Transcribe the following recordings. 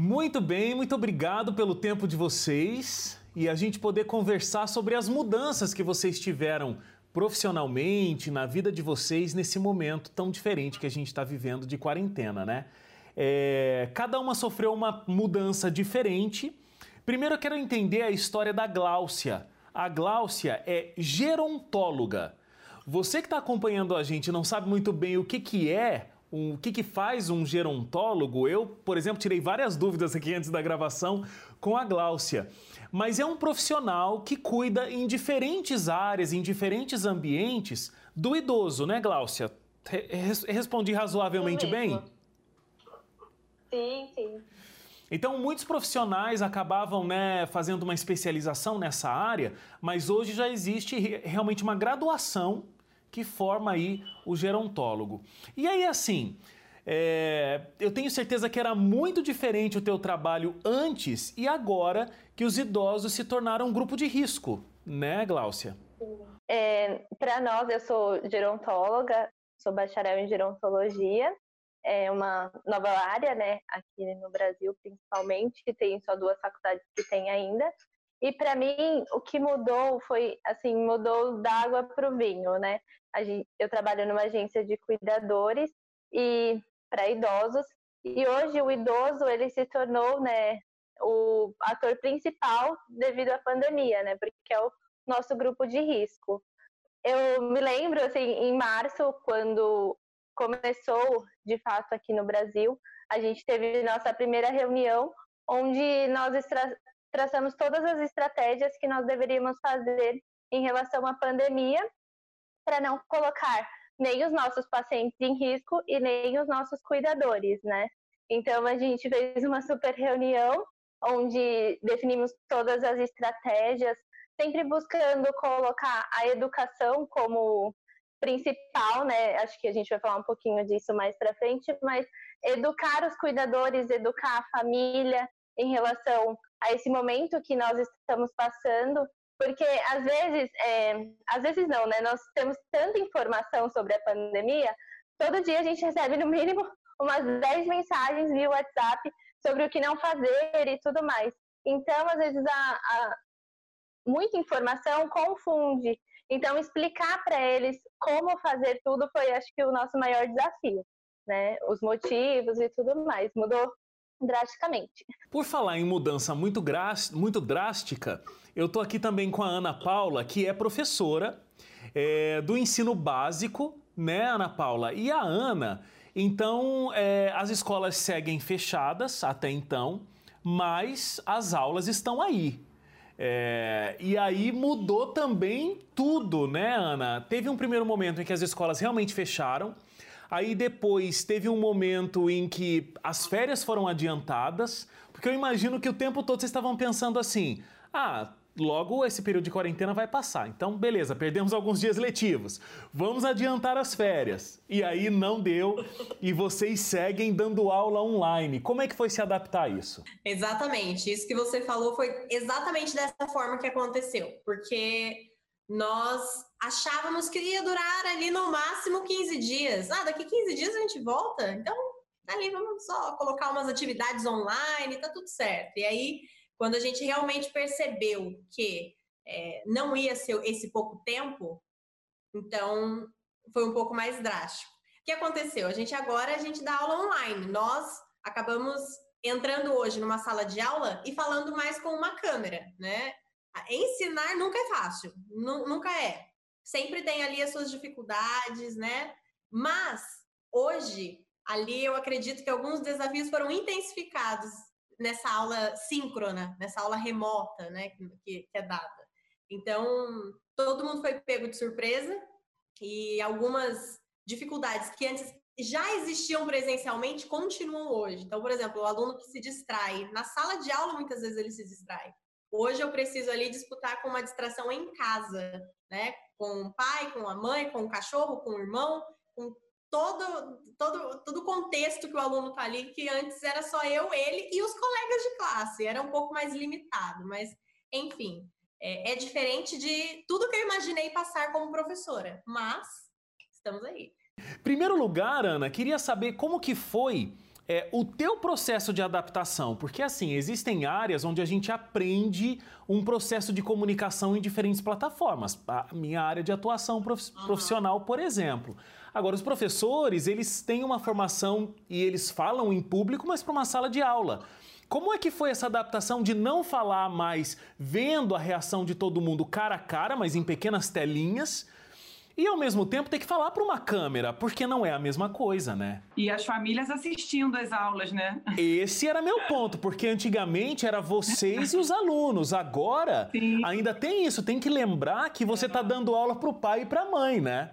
Muito bem, muito obrigado pelo tempo de vocês e a gente poder conversar sobre as mudanças que vocês tiveram profissionalmente, na vida de vocês, nesse momento tão diferente que a gente está vivendo de quarentena, né? É, cada uma sofreu uma mudança diferente. Primeiro eu quero entender a história da Gláucia. A Gláucia é gerontóloga. Você que está acompanhando a gente não sabe muito bem o que, que é um, o que, que faz um gerontólogo? Eu, por exemplo, tirei várias dúvidas aqui antes da gravação com a Gláucia. Mas é um profissional que cuida em diferentes áreas, em diferentes ambientes do idoso, né, Gláucia? Respondi razoavelmente bem? Sim, sim. Então, muitos profissionais acabavam né, fazendo uma especialização nessa área, mas hoje já existe realmente uma graduação que forma aí o gerontólogo. E aí, assim, é, eu tenho certeza que era muito diferente o teu trabalho antes e agora que os idosos se tornaram um grupo de risco, né, Gláucia? É, Para nós, eu sou gerontóloga, sou bacharel em gerontologia, é uma nova área, né, aqui no Brasil principalmente, que tem só duas faculdades que tem ainda. E para mim, o que mudou foi, assim, mudou da água para o vinho, né? Gente, eu trabalho numa agência de cuidadores e para idosos. E hoje o idoso, ele se tornou, né, o ator principal devido à pandemia, né? Porque é o nosso grupo de risco. Eu me lembro, assim, em março, quando começou, de fato, aqui no Brasil, a gente teve nossa primeira reunião, onde nós traçamos todas as estratégias que nós deveríamos fazer em relação à pandemia para não colocar nem os nossos pacientes em risco e nem os nossos cuidadores, né? Então a gente fez uma super reunião onde definimos todas as estratégias, sempre buscando colocar a educação como principal, né? Acho que a gente vai falar um pouquinho disso mais para frente, mas educar os cuidadores, educar a família em relação a esse momento que nós estamos passando, porque às vezes, é, às vezes não, né? Nós temos tanta informação sobre a pandemia, todo dia a gente recebe no mínimo umas 10 mensagens via WhatsApp sobre o que não fazer e tudo mais. Então, às vezes, a, a muita informação confunde. Então, explicar para eles como fazer tudo foi, acho que, o nosso maior desafio, né? Os motivos e tudo mais. Mudou drasticamente. Por falar em mudança muito, muito drástica, eu estou aqui também com a Ana Paula, que é professora é, do ensino básico, né, Ana Paula? E a Ana, então, é, as escolas seguem fechadas até então, mas as aulas estão aí. É, e aí mudou também tudo, né, Ana? Teve um primeiro momento em que as escolas realmente fecharam. Aí depois teve um momento em que as férias foram adiantadas, porque eu imagino que o tempo todo vocês estavam pensando assim: ah, logo esse período de quarentena vai passar. Então, beleza, perdemos alguns dias letivos. Vamos adiantar as férias. E aí não deu e vocês seguem dando aula online. Como é que foi se adaptar a isso? Exatamente. Isso que você falou foi exatamente dessa forma que aconteceu, porque nós achávamos que ia durar ali no máximo 15 dias. Ah, daqui 15 dias a gente volta, então ali vamos só colocar umas atividades online, tá tudo certo. E aí, quando a gente realmente percebeu que é, não ia ser esse pouco tempo, então foi um pouco mais drástico. O que aconteceu? A gente agora a gente dá aula online. Nós acabamos entrando hoje numa sala de aula e falando mais com uma câmera, né? Ensinar nunca é fácil, nunca é. Sempre tem ali as suas dificuldades, né? Mas hoje, ali eu acredito que alguns desafios foram intensificados nessa aula síncrona, nessa aula remota, né, que, que é dada. Então, todo mundo foi pego de surpresa e algumas dificuldades que antes já existiam presencialmente continuam hoje. Então, por exemplo, o aluno que se distrai na sala de aula, muitas vezes ele se distrai. Hoje eu preciso ali disputar com uma distração em casa, né? Com o pai, com a mãe, com o cachorro, com o irmão, com todo todo todo o contexto que o aluno está ali, que antes era só eu, ele e os colegas de classe, era um pouco mais limitado, mas enfim, é, é diferente de tudo que eu imaginei passar como professora, mas estamos aí. Primeiro lugar, Ana, queria saber como que foi é, o teu processo de adaptação, porque assim, existem áreas onde a gente aprende um processo de comunicação em diferentes plataformas. A minha área de atuação profissional, por exemplo. Agora, os professores, eles têm uma formação e eles falam em público, mas para uma sala de aula. Como é que foi essa adaptação de não falar mais vendo a reação de todo mundo cara a cara, mas em pequenas telinhas? E ao mesmo tempo ter que falar para uma câmera, porque não é a mesma coisa, né? E as famílias assistindo as aulas, né? Esse era meu ponto, porque antigamente era vocês e os alunos. Agora Sim. ainda tem isso, tem que lembrar que você está dando aula para o pai e para a mãe, né?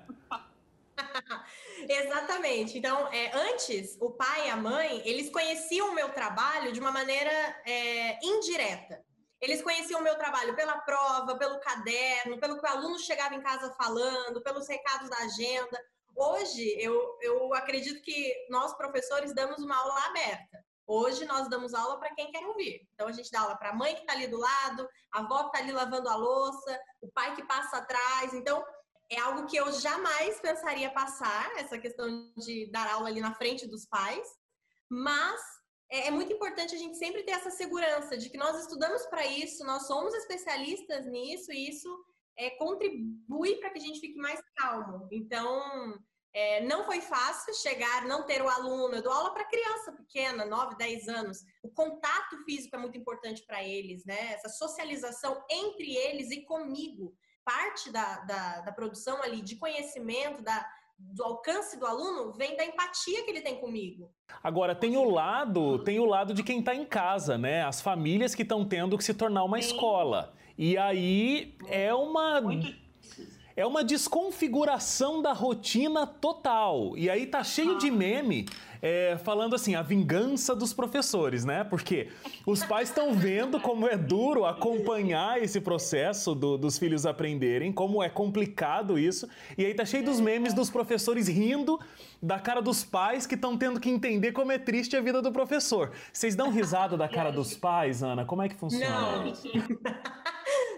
Exatamente. Então, é, antes, o pai e a mãe, eles conheciam o meu trabalho de uma maneira é, indireta. Eles conheciam o meu trabalho pela prova, pelo caderno, pelo que o aluno chegava em casa falando, pelos recados da agenda. Hoje, eu, eu acredito que nós, professores, damos uma aula aberta. Hoje, nós damos aula para quem quer ouvir. Então, a gente dá aula para a mãe que está ali do lado, a avó que está ali lavando a louça, o pai que passa atrás. Então, é algo que eu jamais pensaria passar, essa questão de dar aula ali na frente dos pais, mas é, é muito importante a gente sempre ter essa segurança de que nós estudamos para isso, nós somos especialistas nisso e isso é, contribui para que a gente fique mais calmo. Então, é, não foi fácil chegar, não ter o aluno. Eu dou aula para criança pequena, 9, 10 anos. O contato físico é muito importante para eles, né? Essa socialização entre eles e comigo parte da, da, da produção ali de conhecimento, da, do alcance do aluno vem da empatia que ele tem comigo. Agora tem o lado, tem o lado de quem está em casa, né? As famílias que estão tendo que se tornar uma Sim. escola. E aí é uma Muito é uma desconfiguração da rotina total. E aí tá cheio de meme é, falando assim, a vingança dos professores, né? Porque os pais estão vendo como é duro acompanhar esse processo do, dos filhos aprenderem, como é complicado isso. E aí tá cheio dos memes dos professores rindo da cara dos pais que estão tendo que entender como é triste a vida do professor. Vocês dão risada da cara dos pais, Ana? Como é que funciona? Não.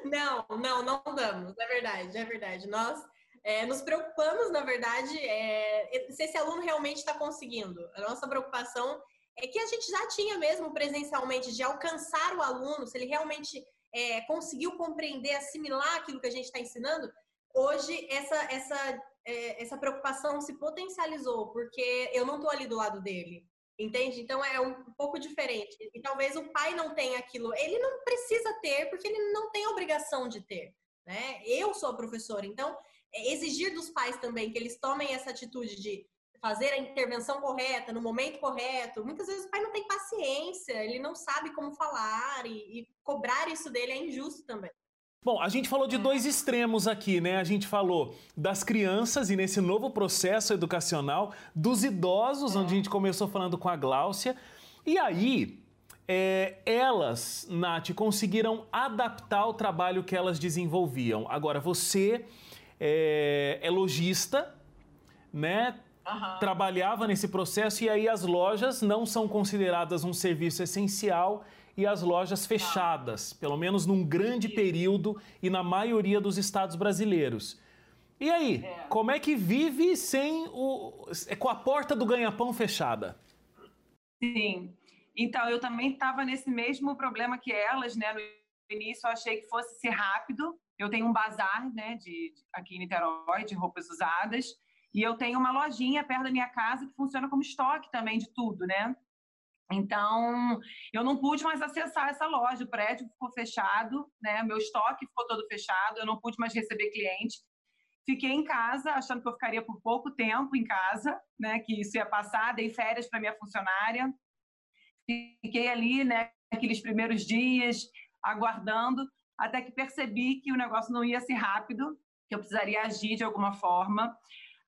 Não, não, não damos, é verdade, é verdade. Nós é, nos preocupamos, na verdade, é, se esse aluno realmente está conseguindo. A nossa preocupação é que a gente já tinha mesmo presencialmente de alcançar o aluno, se ele realmente é, conseguiu compreender, assimilar aquilo que a gente está ensinando. Hoje, essa, essa, é, essa preocupação se potencializou, porque eu não estou ali do lado dele. Entende? Então é um pouco diferente. E talvez o pai não tenha aquilo. Ele não precisa ter, porque ele não tem obrigação de ter. Né? Eu sou professora, então é exigir dos pais também que eles tomem essa atitude de fazer a intervenção correta, no momento correto. Muitas vezes o pai não tem paciência, ele não sabe como falar e, e cobrar isso dele é injusto também. Bom, a gente falou de dois extremos aqui, né? A gente falou das crianças e nesse novo processo educacional, dos idosos, onde a gente começou falando com a Gláucia. E aí, é, elas, Nath, conseguiram adaptar o trabalho que elas desenvolviam. Agora, você é, é lojista, né? Uhum. Trabalhava nesse processo e aí as lojas não são consideradas um serviço essencial e as lojas fechadas, pelo menos num grande período e na maioria dos estados brasileiros. E aí, é. como é que vive sem o é com a porta do ganha-pão fechada? Sim. Então, eu também estava nesse mesmo problema que elas, né? No início eu achei que fosse ser rápido. Eu tenho um bazar, né, de, de aqui em Niterói, de roupas usadas, e eu tenho uma lojinha perto da minha casa que funciona como estoque também de tudo, né? Então, eu não pude mais acessar essa loja, o prédio ficou fechado, né? Meu estoque ficou todo fechado, eu não pude mais receber cliente. Fiquei em casa, achando que eu ficaria por pouco tempo em casa, né? Que isso ia passar, dei férias para minha funcionária. Fiquei ali, né? Aqueles primeiros dias, aguardando, até que percebi que o negócio não ia ser rápido, que eu precisaria agir de alguma forma.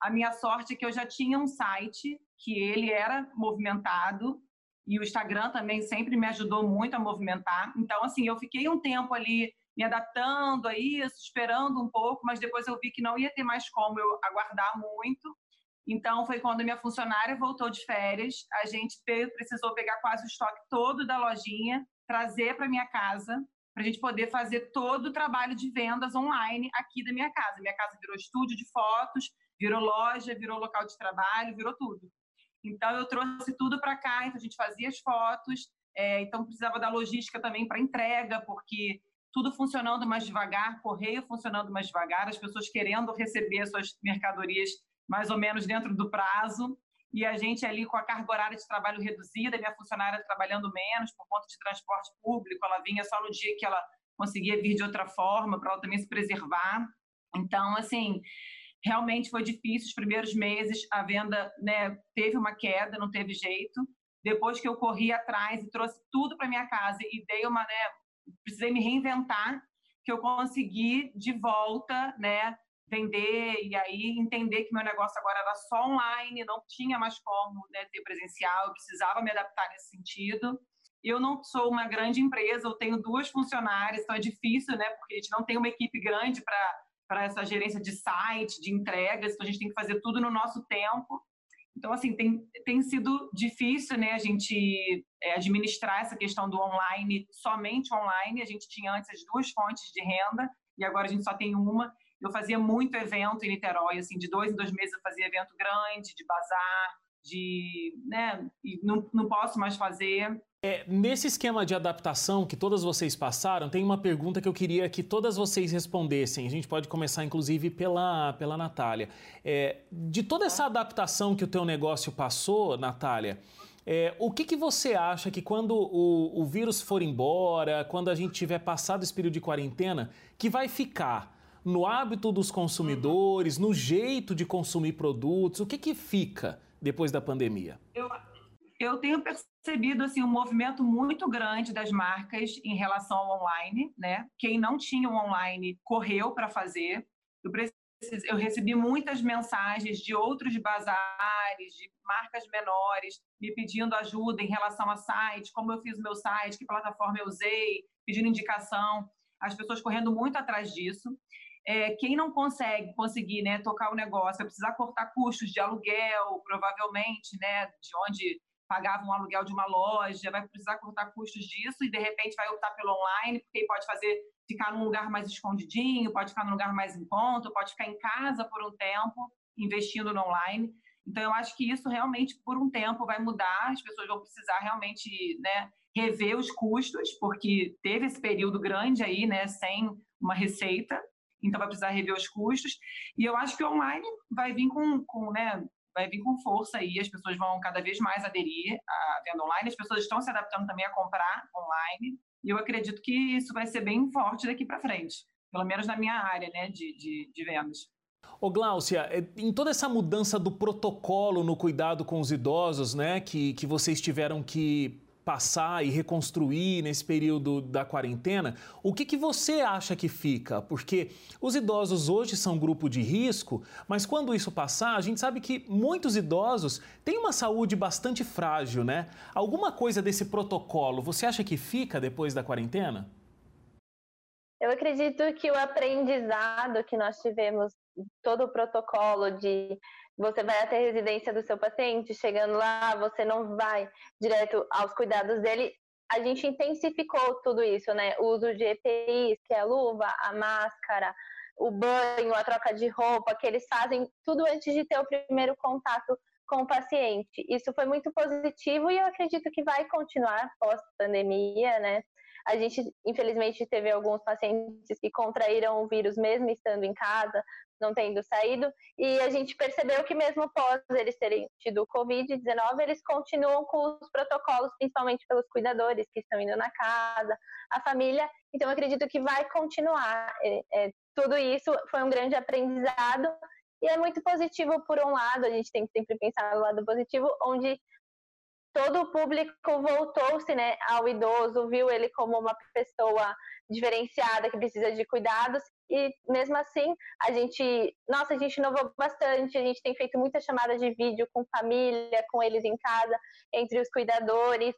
A minha sorte é que eu já tinha um site que ele era movimentado, e o Instagram também sempre me ajudou muito a movimentar. Então, assim, eu fiquei um tempo ali me adaptando a isso, esperando um pouco, mas depois eu vi que não ia ter mais como eu aguardar muito. Então, foi quando minha funcionária voltou de férias, a gente precisou pegar quase o estoque todo da lojinha, trazer para minha casa, para a gente poder fazer todo o trabalho de vendas online aqui da minha casa. Minha casa virou estúdio de fotos, virou loja, virou local de trabalho, virou tudo. Então, eu trouxe tudo para cá, então a gente fazia as fotos, é, então precisava da logística também para entrega, porque tudo funcionando mais devagar, correio funcionando mais devagar, as pessoas querendo receber suas mercadorias mais ou menos dentro do prazo, e a gente ali com a carga horária de trabalho reduzida, minha funcionária trabalhando menos por conta de transporte público, ela vinha só no dia que ela conseguia vir de outra forma, para ela também se preservar. Então, assim, realmente foi difícil os primeiros meses, a venda né, teve uma queda, não teve jeito. Depois que eu corri atrás e trouxe tudo para minha casa e dei uma, né, precisei me reinventar, que eu consegui de volta, né, vender e aí entender que meu negócio agora era só online, não tinha mais como né, ter presencial, eu precisava me adaptar nesse sentido. Eu não sou uma grande empresa, eu tenho duas funcionárias, então é difícil, né, porque a gente não tem uma equipe grande para para essa gerência de site, de entregas, então a gente tem que fazer tudo no nosso tempo. Então, assim, tem, tem sido difícil, né, a gente é, administrar essa questão do online, somente online. A gente tinha antes as duas fontes de renda e agora a gente só tem uma. Eu fazia muito evento em Niterói, assim, de dois em dois meses eu fazia evento grande, de bazar, de, né, não, não posso mais fazer. É, nesse esquema de adaptação que todas vocês passaram, tem uma pergunta que eu queria que todas vocês respondessem. A gente pode começar, inclusive, pela, pela Natália. É, de toda essa adaptação que o teu negócio passou, Natália, é, o que, que você acha que quando o, o vírus for embora, quando a gente tiver passado esse período de quarentena, que vai ficar no hábito dos consumidores, no jeito de consumir produtos? O que, que fica depois da pandemia? Eu, eu tenho percebido assim um movimento muito grande das marcas em relação ao online, né? Quem não tinha o online correu para fazer. Eu, eu recebi muitas mensagens de outros bazares, de marcas menores, me pedindo ajuda em relação a site, como eu fiz o meu site, que plataforma eu usei, pedindo indicação. As pessoas correndo muito atrás disso. É, quem não consegue conseguir né, tocar o negócio, vai precisar cortar custos de aluguel, provavelmente, né, de onde pagava um aluguel de uma loja, vai precisar cortar custos disso e de repente vai optar pelo online, porque pode fazer ficar num lugar mais escondidinho, pode ficar num lugar mais em conta, pode ficar em casa por um tempo, investindo no online. Então eu acho que isso realmente por um tempo vai mudar, as pessoas vão precisar realmente, né, rever os custos, porque teve esse período grande aí, né, sem uma receita, então vai precisar rever os custos. E eu acho que o online vai vir com, com né, vai vir com força aí, as pessoas vão cada vez mais aderir à venda online, as pessoas estão se adaptando também a comprar online, e eu acredito que isso vai ser bem forte daqui para frente, pelo menos na minha área né, de, de, de vendas. Ô Gláucia, é, em toda essa mudança do protocolo no cuidado com os idosos, né, que, que vocês tiveram que passar e reconstruir nesse período da quarentena, o que, que você acha que fica? Porque os idosos hoje são grupo de risco, mas quando isso passar, a gente sabe que muitos idosos têm uma saúde bastante frágil, né? Alguma coisa desse protocolo você acha que fica depois da quarentena? Eu acredito que o aprendizado que nós tivemos, todo o protocolo de você vai até a residência do seu paciente, chegando lá, você não vai direto aos cuidados dele. A gente intensificou tudo isso, né? O uso de EPIs, que é a luva, a máscara, o banho, a troca de roupa, que eles fazem tudo antes de ter o primeiro contato com o paciente. Isso foi muito positivo e eu acredito que vai continuar pós-pandemia, né? A gente, infelizmente, teve alguns pacientes que contraíram o vírus mesmo estando em casa, não tendo saído, e a gente percebeu que mesmo após eles terem tido o Covid-19, eles continuam com os protocolos, principalmente pelos cuidadores que estão indo na casa, a família, então acredito que vai continuar. É, é, tudo isso foi um grande aprendizado, e é muito positivo por um lado, a gente tem que sempre pensar no lado positivo, onde todo o público voltou-se né, ao idoso, viu ele como uma pessoa diferenciada que precisa de cuidados e mesmo assim a gente, nossa, a gente inovou bastante, a gente tem feito muitas chamadas de vídeo com família, com eles em casa, entre os cuidadores,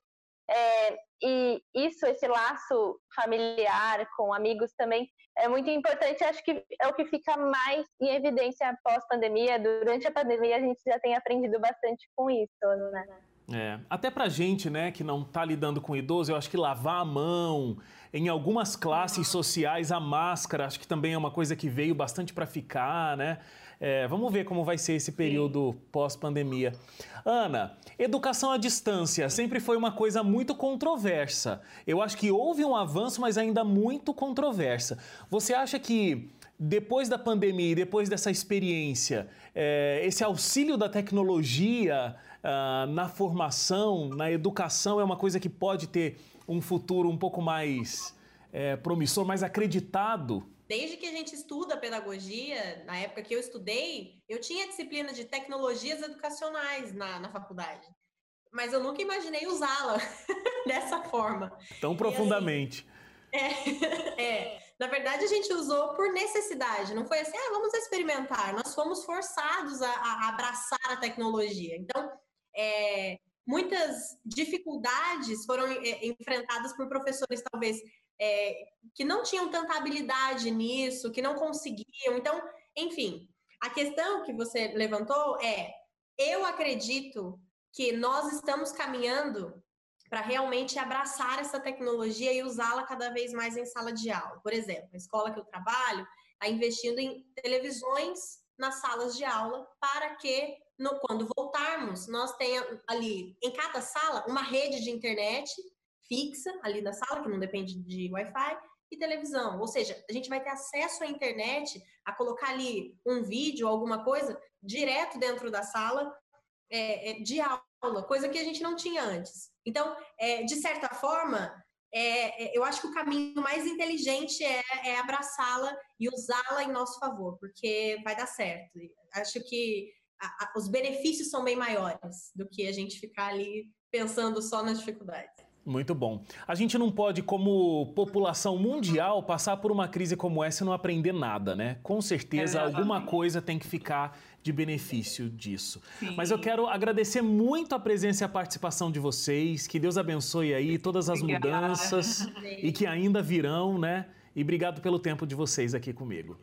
é, e isso, esse laço familiar com amigos também é muito importante. Acho que é o que fica mais em evidência após pandemia. Durante a pandemia a gente já tem aprendido bastante com isso, né? É, até pra gente, né, que não tá lidando com idoso, eu acho que lavar a mão, em algumas classes sociais a máscara, acho que também é uma coisa que veio bastante para ficar, né? É, vamos ver como vai ser esse período pós-pandemia. Ana, educação à distância sempre foi uma coisa muito controversa. Eu acho que houve um avanço, mas ainda muito controversa. Você acha que depois da pandemia e depois dessa experiência, é, esse auxílio da tecnologia ah, na formação, na educação, é uma coisa que pode ter um futuro um pouco mais é, promissor, mais acreditado? Desde que a gente estuda pedagogia, na época que eu estudei, eu tinha disciplina de tecnologias educacionais na, na faculdade. Mas eu nunca imaginei usá-la dessa forma. Tão profundamente. Assim, é, é, na verdade, a gente usou por necessidade, não foi assim, ah, vamos experimentar. Nós fomos forçados a, a abraçar a tecnologia. Então, é, muitas dificuldades foram é, enfrentadas por professores, talvez, é, que não tinham tanta habilidade nisso, que não conseguiam. Então, enfim, a questão que você levantou é: eu acredito que nós estamos caminhando para realmente abraçar essa tecnologia e usá-la cada vez mais em sala de aula. Por exemplo, a escola que eu trabalho está investindo em televisões nas salas de aula para que no, quando voltarmos, nós tenhamos ali em cada sala uma rede de internet fixa ali da sala, que não depende de Wi-Fi, e televisão. Ou seja, a gente vai ter acesso à internet, a colocar ali um vídeo, alguma coisa, direto dentro da sala é, é, de aula, coisa que a gente não tinha antes. Então, é, de certa forma, é, é eu acho que o caminho mais inteligente é, é abraçá-la e usá-la em nosso favor, porque vai dar certo. Acho que a, a, os benefícios são bem maiores do que a gente ficar ali pensando só nas dificuldades. Muito bom. A gente não pode, como população mundial, passar por uma crise como essa e não aprender nada, né? Com certeza, é alguma coisa tem que ficar de benefício disso. Sim. Mas eu quero agradecer muito a presença e a participação de vocês. Que Deus abençoe aí todas as mudanças e que ainda virão, né? E obrigado pelo tempo de vocês aqui comigo.